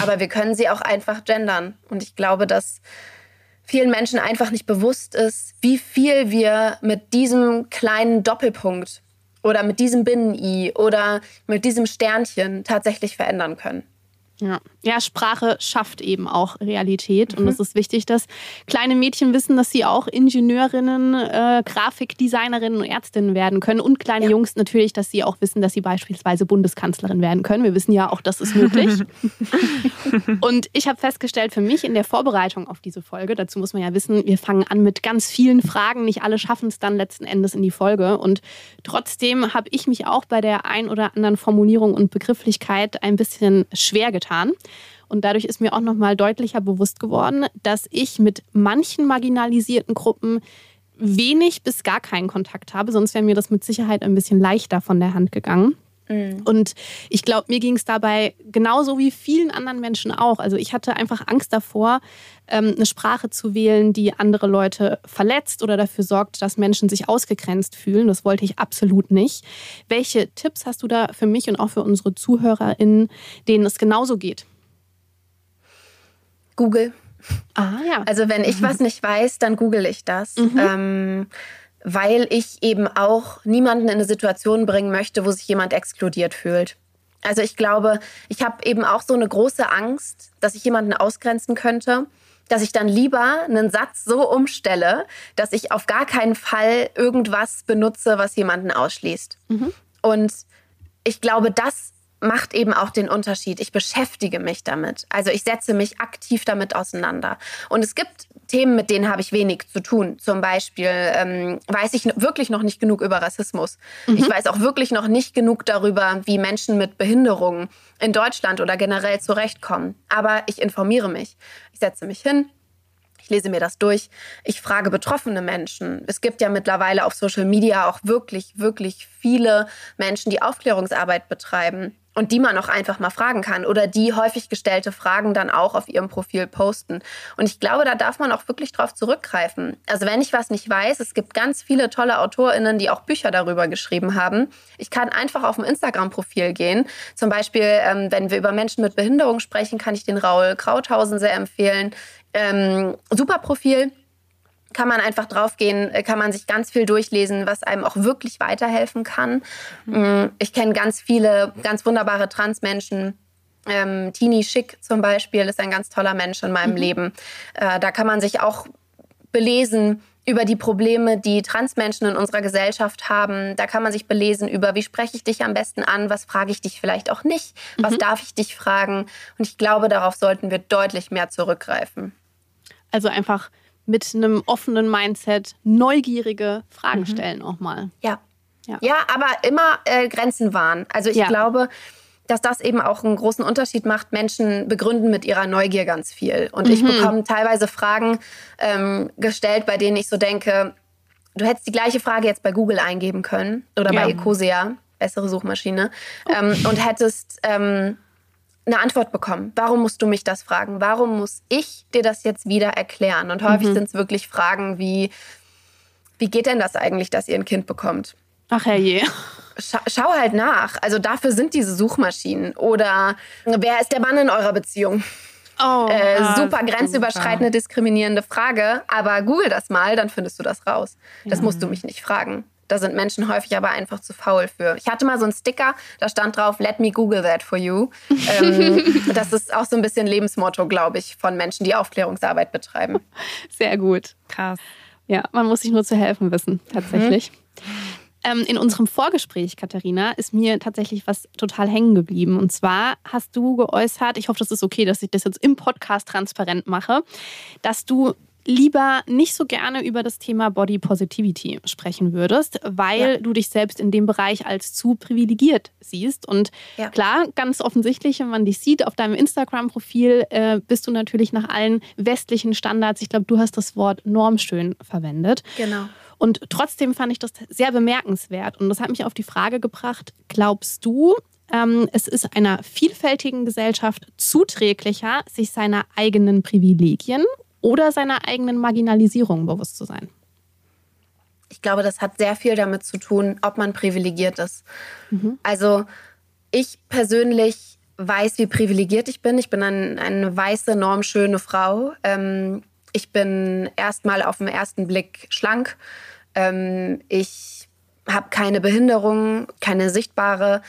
Aber wir können sie auch einfach gendern. Und ich glaube, dass vielen Menschen einfach nicht bewusst ist, wie viel wir mit diesem kleinen Doppelpunkt oder mit diesem Binnen-I oder mit diesem Sternchen tatsächlich verändern können. Ja. ja, Sprache schafft eben auch Realität. Mhm. Und es ist wichtig, dass kleine Mädchen wissen, dass sie auch Ingenieurinnen, äh, Grafikdesignerinnen und Ärztinnen werden können. Und kleine ja. Jungs natürlich, dass sie auch wissen, dass sie beispielsweise Bundeskanzlerin werden können. Wir wissen ja auch, das ist möglich. [laughs] und ich habe festgestellt für mich in der Vorbereitung auf diese Folge, dazu muss man ja wissen, wir fangen an mit ganz vielen Fragen. Nicht alle schaffen es dann letzten Endes in die Folge. Und trotzdem habe ich mich auch bei der ein oder anderen Formulierung und Begrifflichkeit ein bisschen schwer getan getan. Und dadurch ist mir auch nochmal deutlicher bewusst geworden, dass ich mit manchen marginalisierten Gruppen wenig bis gar keinen Kontakt habe. Sonst wäre mir das mit Sicherheit ein bisschen leichter von der Hand gegangen. Mhm. Und ich glaube, mir ging es dabei genauso wie vielen anderen Menschen auch. Also ich hatte einfach Angst davor, ähm, eine Sprache zu wählen, die andere Leute verletzt oder dafür sorgt, dass Menschen sich ausgegrenzt fühlen. Das wollte ich absolut nicht. Welche Tipps hast du da für mich und auch für unsere ZuhörerInnen, denen es genauso geht? Google. Ah ja. Also wenn ich was [laughs] nicht weiß, dann google ich das. Mhm. Ähm, weil ich eben auch niemanden in eine Situation bringen möchte, wo sich jemand exkludiert fühlt. Also ich glaube, ich habe eben auch so eine große Angst, dass ich jemanden ausgrenzen könnte, dass ich dann lieber einen Satz so umstelle, dass ich auf gar keinen Fall irgendwas benutze, was jemanden ausschließt. Mhm. Und ich glaube, das macht eben auch den Unterschied. Ich beschäftige mich damit. Also ich setze mich aktiv damit auseinander. Und es gibt Themen, mit denen habe ich wenig zu tun. Zum Beispiel ähm, weiß ich wirklich noch nicht genug über Rassismus. Mhm. Ich weiß auch wirklich noch nicht genug darüber, wie Menschen mit Behinderungen in Deutschland oder generell zurechtkommen. Aber ich informiere mich. Ich setze mich hin, ich lese mir das durch. Ich frage betroffene Menschen. Es gibt ja mittlerweile auf Social Media auch wirklich, wirklich viele Menschen, die Aufklärungsarbeit betreiben und die man auch einfach mal fragen kann oder die häufig gestellte Fragen dann auch auf ihrem Profil posten. Und ich glaube, da darf man auch wirklich drauf zurückgreifen. Also wenn ich was nicht weiß, es gibt ganz viele tolle AutorInnen, die auch Bücher darüber geschrieben haben. Ich kann einfach auf ein Instagram-Profil gehen. Zum Beispiel, ähm, wenn wir über Menschen mit Behinderung sprechen, kann ich den Raul Krauthausen sehr empfehlen. Ähm, super Profil. Kann man einfach draufgehen, äh, kann man sich ganz viel durchlesen, was einem auch wirklich weiterhelfen kann. Mhm. Ich kenne ganz viele, ganz wunderbare Transmenschen, ähm, Tini Schick zum Beispiel ist ein ganz toller Mensch in meinem mhm. Leben. Äh, da kann man sich auch belesen über die Probleme, die Transmenschen in unserer Gesellschaft haben. Da kann man sich belesen über, wie spreche ich dich am besten an, was frage ich dich vielleicht auch nicht, was mhm. darf ich dich fragen. Und ich glaube, darauf sollten wir deutlich mehr zurückgreifen. Also einfach mit einem offenen Mindset neugierige Fragen mhm. stellen auch mal. Ja. Ja, ja aber immer äh, Grenzen wahren. Also ich ja. glaube, dass das eben auch einen großen Unterschied macht. Menschen begründen mit ihrer Neugier ganz viel. Und mhm. ich bekomme teilweise Fragen ähm, gestellt, bei denen ich so denke, du hättest die gleiche Frage jetzt bei Google eingeben können oder ja. bei Ecosia, bessere Suchmaschine, ähm, und hättest ähm, eine Antwort bekommen. Warum musst du mich das fragen? Warum muss ich dir das jetzt wieder erklären? Und häufig mhm. sind es wirklich Fragen wie, wie geht denn das eigentlich, dass ihr ein Kind bekommt? Ach herrje. Schau, schau halt nach. Also dafür sind diese Suchmaschinen. Oder wer ist der Mann in eurer Beziehung? Oh, äh, ah, super grenzüberschreitende, super. diskriminierende Frage. Aber google das mal, dann findest du das raus. Das ja. musst du mich nicht fragen. Da sind Menschen häufig aber einfach zu faul für. Ich hatte mal so einen Sticker, da stand drauf, let me Google that for you. ähm, [laughs] das ist auch so ein bisschen Lebensmotto, glaube ich, von Menschen, die Aufklärungsarbeit betreiben. [laughs] Sehr gut. Krass. Ja, man muss sich nur zu helfen wissen, tatsächlich. Mhm. Ähm, in unserem Vorgespräch, Katharina, ist mir tatsächlich was total hängen geblieben. Und zwar hast du geäußert, ich hoffe, das ist okay, dass ich das jetzt im Podcast transparent mache, dass du lieber nicht so gerne über das Thema Body Positivity sprechen würdest, weil ja. du dich selbst in dem Bereich als zu privilegiert siehst. Und ja. klar, ganz offensichtlich, wenn man dich sieht auf deinem Instagram-Profil, äh, bist du natürlich nach allen westlichen Standards, ich glaube, du hast das Wort normschön verwendet. Genau. Und trotzdem fand ich das sehr bemerkenswert. Und das hat mich auf die Frage gebracht, glaubst du, ähm, es ist einer vielfältigen Gesellschaft zuträglicher, sich seiner eigenen Privilegien oder seiner eigenen Marginalisierung bewusst zu sein? Ich glaube, das hat sehr viel damit zu tun, ob man privilegiert ist. Mhm. Also ich persönlich weiß, wie privilegiert ich bin. Ich bin ein, eine weiße, normschöne Frau. Ähm, ich bin erstmal auf den ersten Blick schlank. Ähm, ich habe keine Behinderung, keine sichtbare.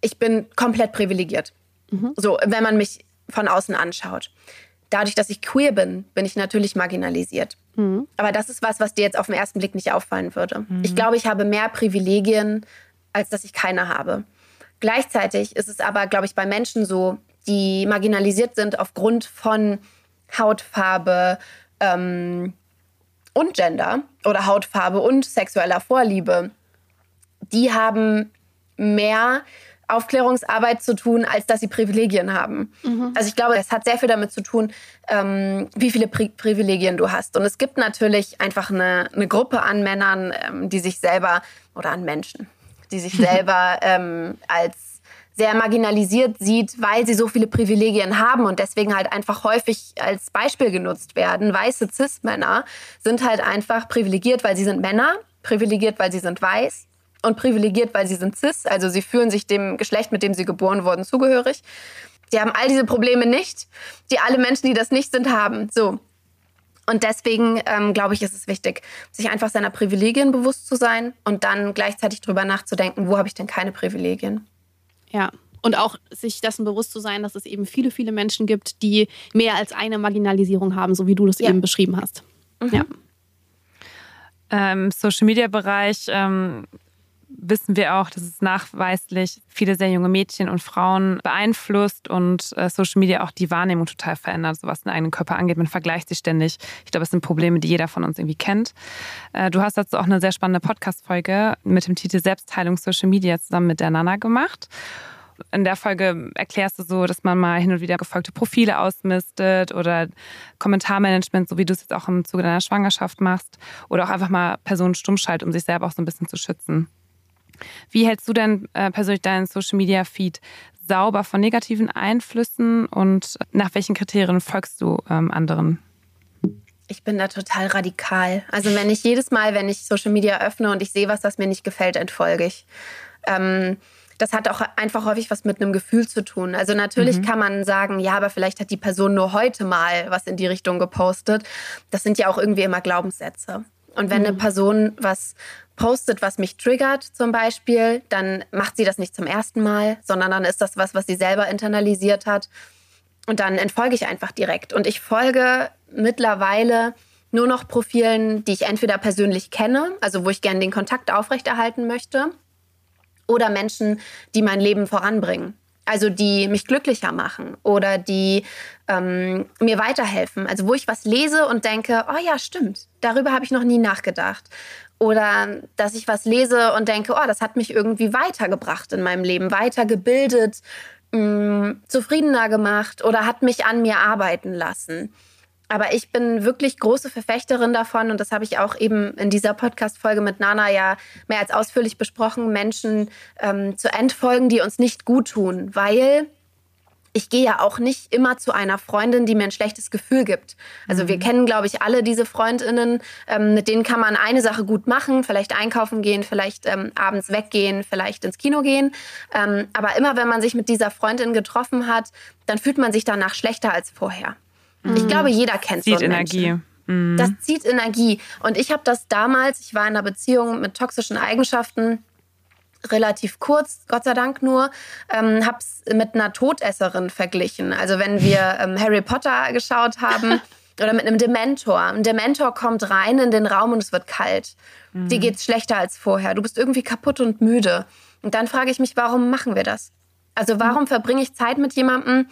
Ich bin komplett privilegiert. Mhm. So, wenn man mich von außen anschaut dadurch, dass ich queer bin, bin ich natürlich marginalisiert. Mhm. Aber das ist was, was dir jetzt auf den ersten Blick nicht auffallen würde. Mhm. Ich glaube, ich habe mehr Privilegien, als dass ich keine habe. Gleichzeitig ist es aber, glaube ich, bei Menschen so, die marginalisiert sind aufgrund von Hautfarbe ähm, und Gender oder Hautfarbe und sexueller Vorliebe, die haben mehr Aufklärungsarbeit zu tun, als dass sie Privilegien haben. Mhm. Also ich glaube, es hat sehr viel damit zu tun, ähm, wie viele Pri Privilegien du hast. Und es gibt natürlich einfach eine, eine Gruppe an Männern, ähm, die sich selber, oder an Menschen, die sich [laughs] selber ähm, als sehr marginalisiert sieht, weil sie so viele Privilegien haben und deswegen halt einfach häufig als Beispiel genutzt werden. Weiße Cis-Männer sind halt einfach privilegiert, weil sie sind Männer, privilegiert, weil sie sind weiß und privilegiert, weil sie sind cis, also sie fühlen sich dem Geschlecht, mit dem sie geboren wurden, zugehörig. Die haben all diese Probleme nicht, die alle Menschen, die das nicht sind, haben. So. Und deswegen ähm, glaube ich, ist es wichtig, sich einfach seiner Privilegien bewusst zu sein und dann gleichzeitig darüber nachzudenken, wo habe ich denn keine Privilegien? Ja, und auch sich dessen bewusst zu sein, dass es eben viele, viele Menschen gibt, die mehr als eine Marginalisierung haben, so wie du das ja. eben beschrieben hast. Mhm. Ja. Ähm, Social Media Bereich ähm, wissen wir auch, dass es nachweislich viele sehr junge Mädchen und Frauen beeinflusst und äh, Social Media auch die Wahrnehmung total verändert, so was den eigenen Körper angeht. Man vergleicht sich ständig. Ich glaube, es sind Probleme, die jeder von uns irgendwie kennt. Äh, du hast dazu auch eine sehr spannende Podcast-Folge mit dem Titel Selbstheilung Social Media zusammen mit der Nana gemacht in der Folge erklärst du so, dass man mal hin und wieder gefolgte Profile ausmistet oder Kommentarmanagement, so wie du es jetzt auch im Zuge deiner Schwangerschaft machst, oder auch einfach mal Personen stumm schaltet, um sich selber auch so ein bisschen zu schützen. Wie hältst du denn äh, persönlich deinen Social Media Feed sauber von negativen Einflüssen und nach welchen Kriterien folgst du ähm, anderen? Ich bin da total radikal. Also wenn ich jedes Mal, wenn ich Social Media öffne und ich sehe was, das mir nicht gefällt, entfolge ich. Ähm, das hat auch einfach häufig was mit einem Gefühl zu tun. Also natürlich mhm. kann man sagen, ja, aber vielleicht hat die Person nur heute mal was in die Richtung gepostet. Das sind ja auch irgendwie immer Glaubenssätze. Und wenn mhm. eine Person was postet, was mich triggert zum Beispiel, dann macht sie das nicht zum ersten Mal, sondern dann ist das was, was sie selber internalisiert hat. Und dann entfolge ich einfach direkt. Und ich folge mittlerweile nur noch Profilen, die ich entweder persönlich kenne, also wo ich gerne den Kontakt aufrechterhalten möchte, oder Menschen, die mein Leben voranbringen. Also die mich glücklicher machen oder die ähm, mir weiterhelfen. Also wo ich was lese und denke, oh ja, stimmt, darüber habe ich noch nie nachgedacht. Oder dass ich was lese und denke, oh, das hat mich irgendwie weitergebracht in meinem Leben, weitergebildet, mh, mm, zufriedener gemacht oder hat mich an mir arbeiten lassen. Aber ich bin wirklich große Verfechterin davon und das habe ich auch eben in dieser Podcast-Folge mit Nana ja mehr als ausführlich besprochen, Menschen ähm, zu entfolgen, die uns nicht gut tun, weil ich gehe ja auch nicht immer zu einer Freundin, die mir ein schlechtes Gefühl gibt. Also mhm. wir kennen, glaube ich, alle diese Freundinnen, ähm, mit denen kann man eine Sache gut machen, vielleicht einkaufen gehen, vielleicht ähm, abends weggehen, vielleicht ins Kino gehen. Ähm, aber immer wenn man sich mit dieser Freundin getroffen hat, dann fühlt man sich danach schlechter als vorher. Ich mhm. glaube, jeder kennt zieht so Energie. Mhm. Das zieht Energie. Und ich habe das damals, ich war in einer Beziehung mit toxischen Eigenschaften, relativ kurz, Gott sei Dank nur, ähm, habe es mit einer Todesserin verglichen. Also wenn wir [laughs] ähm, Harry Potter geschaut haben [laughs] oder mit einem Dementor. Ein Dementor kommt rein in den Raum und es wird kalt. Mhm. Dir geht's schlechter als vorher. Du bist irgendwie kaputt und müde. Und dann frage ich mich, warum machen wir das? Also warum verbringe ich Zeit mit jemandem,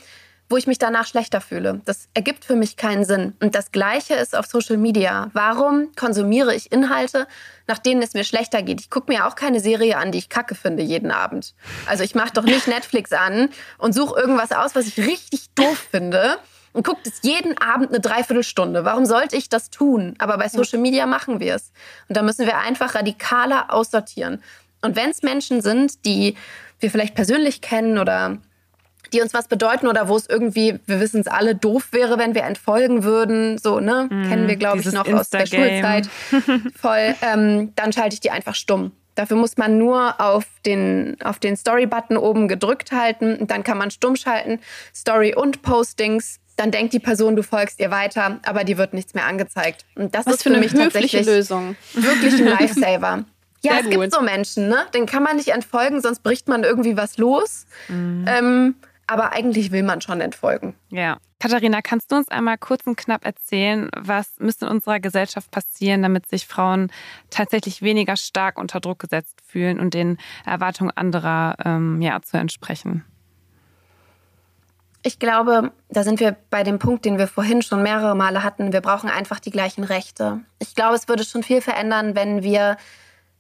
wo ich mich danach schlechter fühle. Das ergibt für mich keinen Sinn. Und das Gleiche ist auf Social Media. Warum konsumiere ich Inhalte, nach denen es mir schlechter geht? Ich gucke mir auch keine Serie an, die ich kacke finde jeden Abend. Also ich mache doch nicht [laughs] Netflix an und suche irgendwas aus, was ich richtig doof finde und gucke das jeden Abend eine Dreiviertelstunde. Warum sollte ich das tun? Aber bei Social Media machen wir es. Und da müssen wir einfach radikaler aussortieren. Und wenn es Menschen sind, die wir vielleicht persönlich kennen oder die uns was bedeuten oder wo es irgendwie, wir wissen es alle, doof wäre, wenn wir entfolgen würden. So, ne? Mm, Kennen wir, glaube ich, noch aus der Schulzeit. [laughs] Voll. Ähm, dann schalte ich die einfach stumm. Dafür muss man nur auf den, auf den Story-Button oben gedrückt halten. Und dann kann man stumm schalten. Story und Postings. Dann denkt die Person, du folgst ihr weiter, aber die wird nichts mehr angezeigt. Und das was ist für, für mich tatsächlich Lösung. wirklich ein Lifesaver. [laughs] Ja, Sehr es gut. gibt so Menschen, ne? Den kann man nicht entfolgen, sonst bricht man irgendwie was los. Mhm. Ähm, aber eigentlich will man schon entfolgen. Ja. Katharina, kannst du uns einmal kurz und knapp erzählen, was müsste in unserer Gesellschaft passieren, damit sich Frauen tatsächlich weniger stark unter Druck gesetzt fühlen und den Erwartungen anderer ähm, ja, zu entsprechen? Ich glaube, da sind wir bei dem Punkt, den wir vorhin schon mehrere Male hatten. Wir brauchen einfach die gleichen Rechte. Ich glaube, es würde schon viel verändern, wenn wir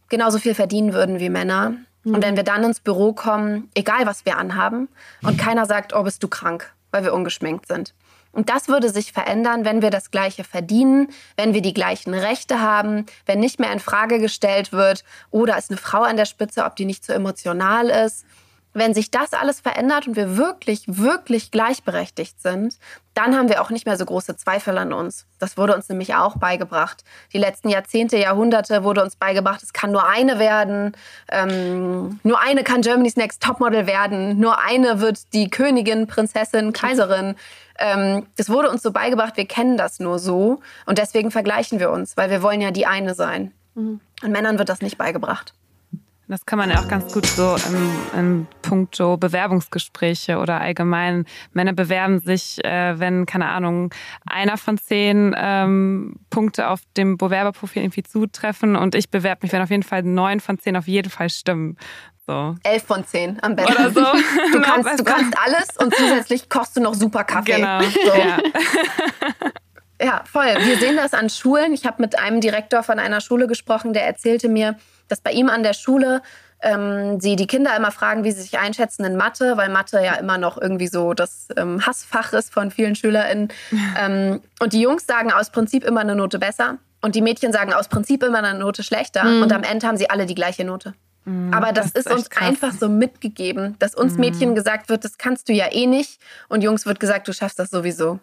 genauso viel verdienen würden wie Männer. Und wenn wir dann ins Büro kommen, egal was wir anhaben, und keiner sagt, oh, bist du krank, weil wir ungeschminkt sind. Und das würde sich verändern, wenn wir das Gleiche verdienen, wenn wir die gleichen Rechte haben, wenn nicht mehr in Frage gestellt wird, oder oh, ist eine Frau an der Spitze, ob die nicht so emotional ist, wenn sich das alles verändert und wir wirklich, wirklich gleichberechtigt sind, dann haben wir auch nicht mehr so große Zweifel an uns. Das wurde uns nämlich auch beigebracht. Die letzten Jahrzehnte, Jahrhunderte wurde uns beigebracht, es kann nur eine werden. Ähm, nur eine kann Germany's Next Topmodel werden. Nur eine wird die Königin, Prinzessin, Kaiserin. Ähm, das wurde uns so beigebracht, wir kennen das nur so. Und deswegen vergleichen wir uns, weil wir wollen ja die eine sein. Mhm. Und Männern wird das nicht beigebracht. Das kann man ja auch ganz gut so im, im Punkto Bewerbungsgespräche oder allgemein. Männer bewerben sich, äh, wenn, keine Ahnung, einer von zehn ähm, Punkte auf dem Bewerberprofil irgendwie zutreffen und ich bewerbe mich, wenn auf jeden Fall neun von zehn auf jeden Fall stimmen. So. Elf von zehn am besten. Oder so. [laughs] Du kannst, du kannst alles und zusätzlich kochst du noch super Kaffee. Genau. So. Ja. Ja, voll. Wir sehen das an Schulen. Ich habe mit einem Direktor von einer Schule gesprochen, der erzählte mir, dass bei ihm an der Schule ähm, sie die Kinder immer fragen, wie sie sich einschätzen in Mathe, weil Mathe ja immer noch irgendwie so das ähm, Hassfach ist von vielen SchülerInnen. Ähm, und die Jungs sagen aus Prinzip immer eine Note besser und die Mädchen sagen aus Prinzip immer eine Note schlechter. Mhm. Und am Ende haben sie alle die gleiche Note. Aber das, Mhm. das ist ist uns krass. Mhm. einfach so mitgegeben, dass uns Mädchen gesagt wird, das kannst du ja eh nicht. Und Jungs wird gesagt, du schaffst das sowieso.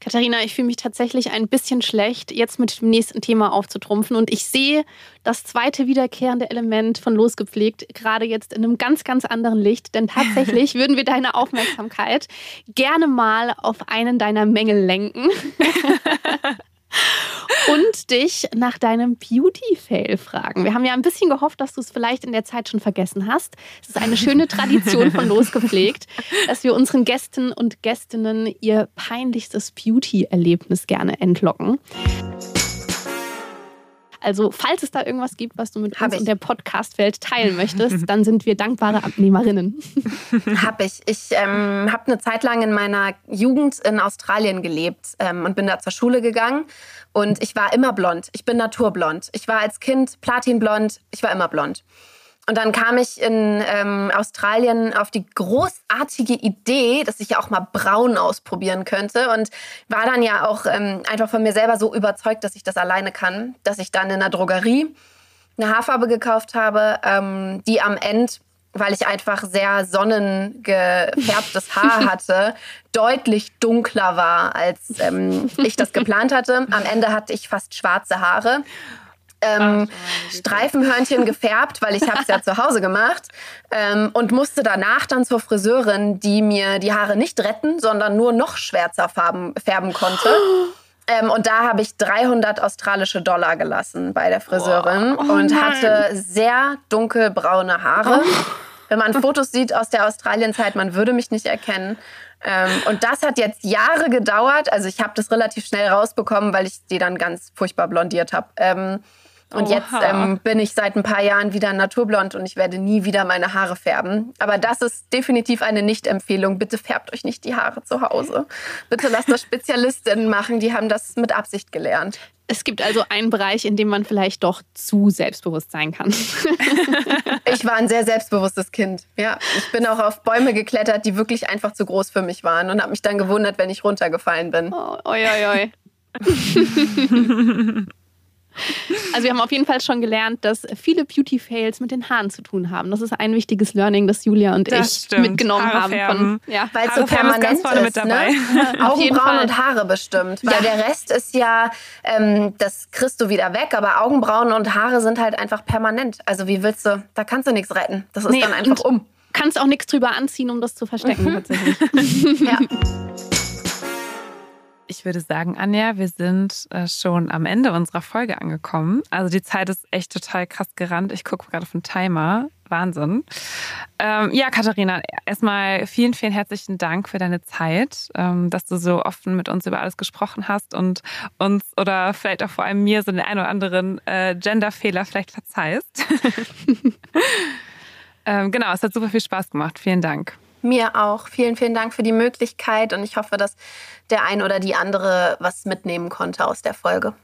Katharina, ich fühle mich tatsächlich ein bisschen schlecht, jetzt mit dem nächsten Thema aufzutrumpfen. Und ich sehe das zweite wiederkehrende Element von Losgepflegt gerade jetzt in einem ganz, ganz anderen Licht. Denn tatsächlich [laughs] würden wir deine Aufmerksamkeit gerne mal auf einen deiner Mängel lenken. [laughs] Und dich nach deinem Beauty-Fail fragen. Wir haben ja ein bisschen gehofft, dass du es vielleicht in der Zeit schon vergessen hast. Es ist eine schöne Tradition von Losgepflegt, [laughs] dass wir unseren Gästen und Gästinnen ihr peinlichstes Beauty-Erlebnis gerne entlocken. Also, falls es da irgendwas gibt, was du mit Hab uns ich. und der Podcast-Welt teilen [laughs] möchtest, dann sind wir dankbare Abnehmerinnen. [laughs] Hab ich. Ich ähm, habe eine Zeit lang in meiner Jugend in Australien gelebt ähm, und bin da zur Schule gegangen. Und ich war immer blond. Ich bin naturblond. Ich war als Kind platinblond. Ich war immer blond. Und dann kam ich in ähm, Australien auf die großartige Idee, dass ich ja auch mal braun ausprobieren könnte. Und war dann ja auch ähm, einfach von mir selber so überzeugt, dass ich das alleine kann, dass ich dann in der Drogerie eine Haarfarbe gekauft habe, ähm, die am Ende, weil ich einfach sehr sonnengefärbtes Haar [laughs] hatte, deutlich dunkler war, als ähm, ich das geplant hatte. Am Ende hatte ich fast schwarze Haare. Ähm, Streifenhörnchen [laughs] gefärbt, weil ich habe es ja zu Hause gemacht ähm, und musste danach dann zur Friseurin, die mir die Haare nicht retten, sondern nur noch schwärzer farben, färben konnte. [gasps] Ähm, und da habe ich 300 australische Dollar gelassen bei der Friseurin und hatte sehr dunkelbraune Haare. Wenn man Fotos sieht aus der Australienzeit, man würde mich nicht erkennen. Ähm, und das hat jetzt Jahre gedauert. Also ich habe das relativ schnell rausbekommen, weil ich die dann ganz furchtbar blondiert habe. Ähm, und Oha. jetzt ähm, bin ich seit ein paar Jahren wieder naturblond und ich werde nie wieder meine Haare färben. Aber das ist definitiv eine Nicht-Empfehlung. Bitte färbt euch nicht die Haare zu Hause. Bitte lasst das Spezialistinnen machen, die haben das mit Absicht gelernt. Es gibt also einen Bereich, in dem man vielleicht doch zu selbstbewusst sein kann. [laughs] [laughs] Ich war ein sehr selbstbewusstes Kind. Ja, ich bin auch auf Bäume geklettert, die wirklich einfach zu groß für mich waren und habe mich dann gewundert, wenn ich runtergefallen bin. Oh, oi, oi, oi. [laughs] Also wir haben auf jeden Fall schon gelernt, dass viele Beauty-Fails mit den Haaren zu tun haben. Das ist ein wichtiges Learning, das Julia und Das ich stimmt. mitgenommen Haare haben. färben. Von, ja. Weil es so färben ist ganz permanent vorne mit ist, dabei. [laughs] ne? Jeden Augenbrauen und Haare bestimmt. Weil der Rest ist ja, ähm, das kriegst du wieder weg, aber Augenbrauen und Haare sind halt einfach permanent. Also wie willst du, da kannst du nichts retten. Das ist Nee, dann einfach um. Kannst auch nichts drüber anziehen, um das zu verstecken tatsächlich. [laughs] Ja. [laughs] Ich würde sagen, Anja, wir sind äh, schon am Ende unserer Folge angekommen. Also die Zeit ist echt total krass gerannt. Ich gucke gerade auf den Timer. Wahnsinn. Ähm, ja, Katharina, erstmal vielen, vielen herzlichen Dank für deine Zeit, ähm, dass du so offen mit uns über alles gesprochen hast und uns oder vielleicht auch vor allem mir so den einen oder anderen äh, Genderfehler vielleicht verzeihst. [laughs] [laughs] ähm, genau, es hat super viel Spaß gemacht. Vielen Dank. Mir auch. Vielen, vielen Dank für die Möglichkeit und ich hoffe, dass der ein oder die andere was mitnehmen konnte aus der Folge.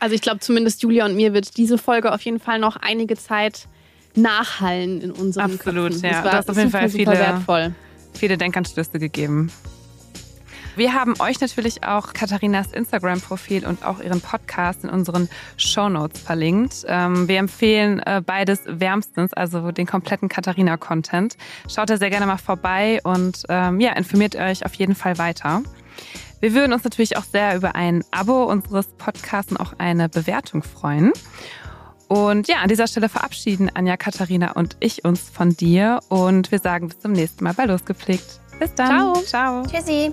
Also ich glaube, zumindest Julia und mir wird diese Folge auf jeden Fall noch einige Zeit nachhallen in unseren Absolut, Köpfen. ja. Das war Du hast auf jeden super, Fall super viele- wertvoll. viele Denkanstöße gegeben. Wir haben euch natürlich auch Katharinas Instagram-Profil und auch ihren Podcast in unseren Shownotes verlinkt. Ähm, wir empfehlen äh, beides wärmstens, also den kompletten Katharina-Content. Schaut da sehr gerne mal vorbei und ähm, ja, informiert euch auf jeden Fall weiter. Wir würden uns natürlich auch sehr über ein Abo unseres Podcasts und auch eine Bewertung freuen. Und ja, an dieser Stelle verabschieden Anja, Katharina und ich uns von dir und wir sagen bis zum nächsten Mal bei Losgepflegt. Bis dann. Ciao. Ciao. Tschüssi.